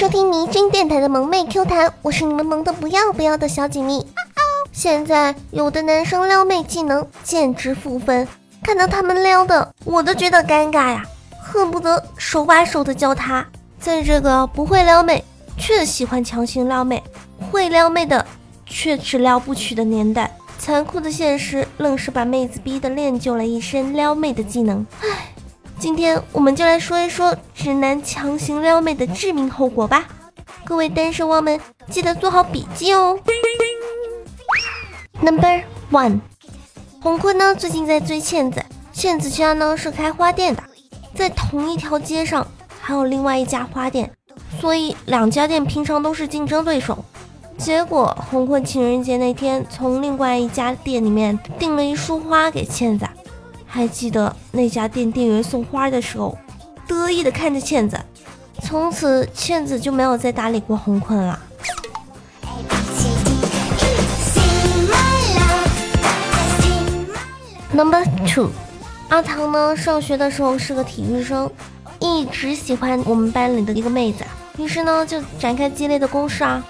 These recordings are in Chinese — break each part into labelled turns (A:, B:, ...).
A: 收听迷津电台的萌妹 Q 弹，我是你们萌的不要不要的小锦觅。现在有的男生撩妹技能简直负分，看到他们撩的，我都觉得尴尬呀，恨不得手把手的教他。在这个不会撩妹却喜欢强行撩妹，会撩妹的却只撩不娶的年代，残酷的现实愣是把妹子逼得练就了一身撩妹的技能。唉。今天我们就来说一说直男强行撩妹的致命后果吧。各位单身汪们，记得做好笔记哦。Number one，红坤呢最近在追倩子，倩子家呢是开花店的，在同一条街上还有另外一家花店，所以两家店平常都是竞争对手。结果红坤情人节那天从另外一家店里面订了一束花给倩子。还记得那家店店员送花的时候，得意的看着倩子，从此倩子就没有再搭理过红坤了。Number two，阿唐呢，上学的时候是个体育生，一直喜欢我们班里的一个妹子，于是呢就展开激烈的攻势啊。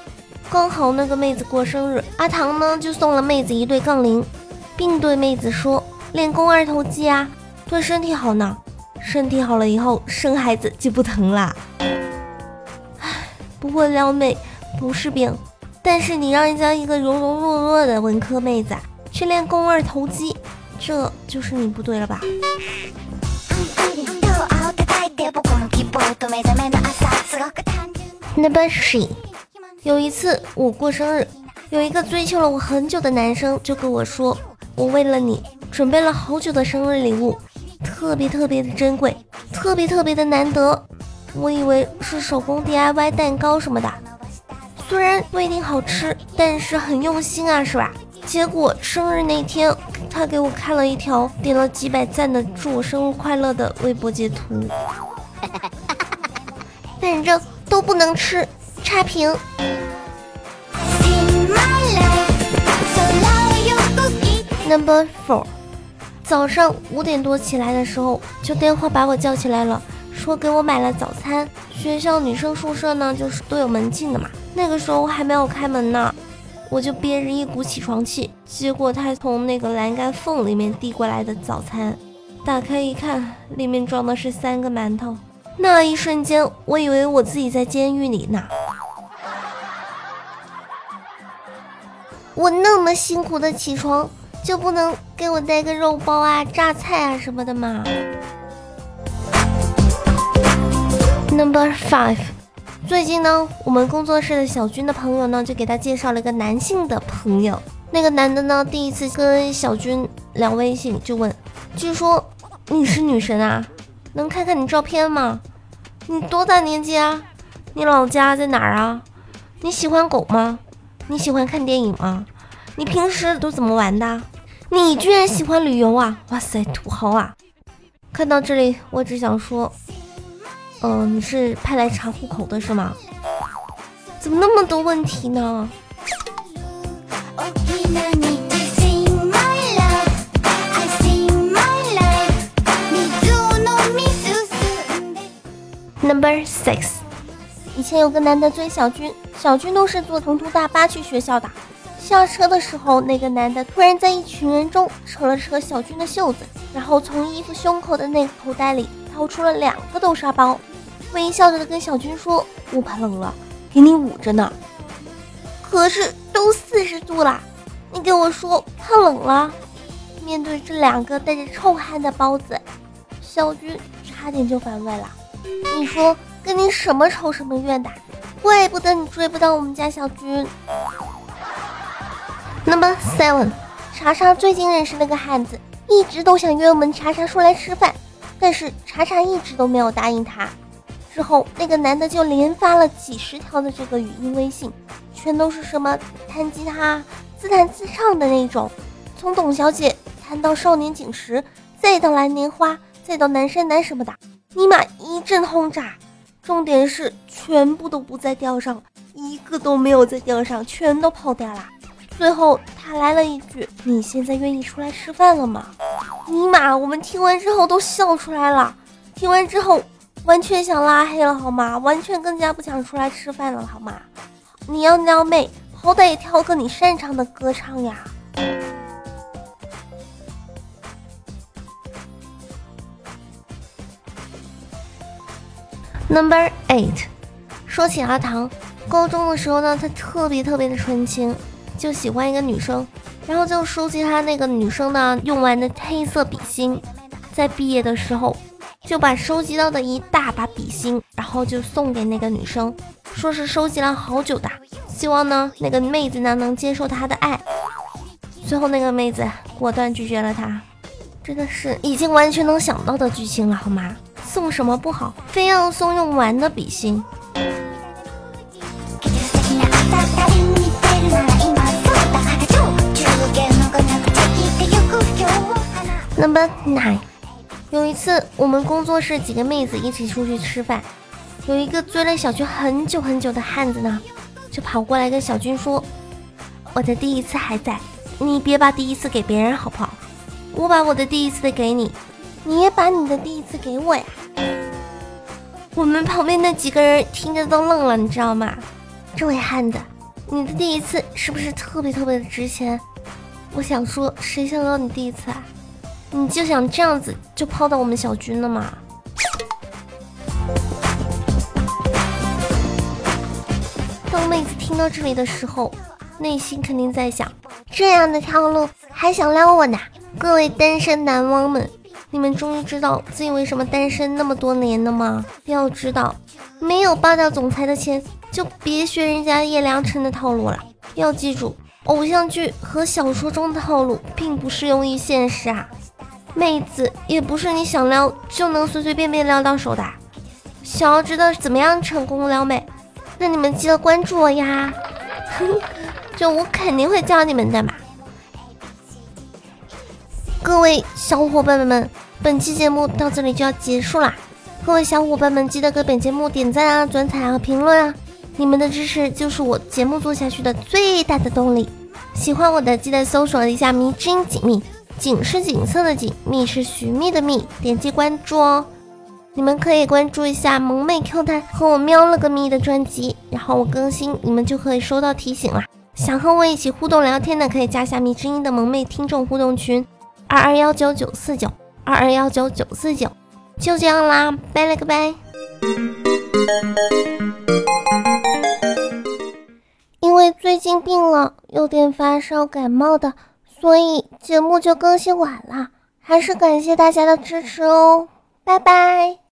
A: 刚好那个妹子过生日，阿唐呢就送了妹子一对杠铃，并对妹子说。练肱二头肌啊，对身体好呢。身体好了以后，生孩子就不疼啦。唉，不过撩妹不是病，但是你让人家一个柔柔弱弱的文科妹子去练肱二头肌，这就是你不对了吧？Number three，有一次我过生日，有一个追求了我很久的男生就跟我说，我为了你。准备了好久的生日礼物，特别特别的珍贵，特别特别的难得。我以为是手工 DIY 蛋糕什么的，虽然不一定好吃，但是很用心啊，是吧？结果生日那天，他给我看了一条点了几百赞的祝我生日快乐的微博截图，反正都不能吃，差评。Number four。早上五点多起来的时候，就电话把我叫起来了，说给我买了早餐。学校女生宿舍呢，就是都有门禁的嘛。那个时候我还没有开门呢，我就憋着一股起床气，结果他从那个栏杆缝里面递过来的早餐，打开一看，里面装的是三个馒头。那一瞬间，我以为我自己在监狱里呢。我那么辛苦的起床。就不能给我带个肉包啊、榨菜啊什么的吗？Number five，最近呢，我们工作室的小军的朋友呢，就给他介绍了一个男性的朋友。那个男的呢，第一次跟小军聊微信，就问：“据说你是女神啊，能看看你照片吗？你多大年纪啊？你老家在哪儿啊？你喜欢狗吗？你喜欢看电影吗？你平时都怎么玩的？”你居然喜欢旅游啊！哇塞，土豪啊！看到这里，我只想说，嗯，你是派来查户口的是吗？怎么那么多问题呢？Number six，以前有个男的追小军，小军都是坐长途大巴去学校的。下车的时候，那个男的突然在一群人中扯了扯小军的袖子，然后从衣服胸口的那个口袋里掏出了两个豆沙包，微笑着的跟小军说：“我怕冷了，给你捂着呢。”可是都四十度了，你跟我说怕冷了？面对这两个带着臭汗的包子，小军差点就反胃了。你说跟你什么仇什么怨的？怪不得你追不到我们家小军。Number seven，查查最近认识那个汉子，一直都想约我们查查出来吃饭，但是查查一直都没有答应他。之后那个男的就连发了几十条的这个语音微信，全都是什么弹吉他、自弹自唱的那种，从董小姐弹到少年锦时，再到蓝莲花，再到南山南什么的，尼玛一阵轰炸。重点是全部都不在调上，一个都没有在调上，全都跑掉了。最后他来了一句：“你现在愿意出来吃饭了吗？”尼玛，我们听完之后都笑出来了。听完之后，完全想拉黑了好吗？完全更加不想出来吃饭了好吗？你要撩妹，好歹也挑个你擅长的歌唱呀。Number eight，说起阿唐，高中的时候呢，他特别特别的纯情，就喜欢一个女生，然后就收集她那个女生呢用完的黑色笔芯，在毕业的时候就把收集到的一大把笔芯，然后就送给那个女生，说是收集了好久的，希望呢那个妹子呢能接受他的爱。最后那个妹子果断拒绝了他，真的是已经完全能想到的剧情了，好吗？送什么不好，非要送用完的笔芯。Number nine，有一次我们工作室几个妹子一起出去吃饭，有一个追了小军很久很久的汉子呢，就跑过来跟小军说：“我的第一次还在，你别把第一次给别人好不好？我把我的第一次给你，你也把你的第一次给我呀。”我们旁边那几个人听着都愣了，你知道吗？这位汉子，你的第一次是不是特别特别的值钱？我想说，谁想要你第一次啊？你就想这样子就抛到我们小军了吗？当妹子听到这里的时候，内心肯定在想：这样的套路还想撩我呢？各位单身男汪们！你们终于知道自己为什么单身那么多年了吗？要知道，没有霸道总裁的钱，就别学人家叶良辰的套路了。要记住，偶像剧和小说中的套路并不适用于现实啊！妹子也不是你想撩就能随随便便撩到手的。想要知道怎么样成功撩妹，那你们记得关注我呀！就我肯定会教你们的嘛。各位小伙伴们，本期节目到这里就要结束啦！各位小伙伴们，记得给本节目点赞啊、转采啊、评论啊！你们的支持就是我节目做下去的最大的动力。喜欢我的，记得搜索一下“迷之音锦觅”，锦是景色的锦，觅是寻觅的觅，点击关注哦！你们可以关注一下萌妹 Q 弹和我喵了个咪的专辑，然后我更新，你们就可以收到提醒啦。想和我一起互动聊天的，可以加下“迷之音”的萌妹听众互动群。二二幺九九四九，二二幺九九四九，就这样啦，拜了个拜。因为最近病了，有点发烧感冒的，所以节目就更新晚了。还是感谢大家的支持哦，拜拜。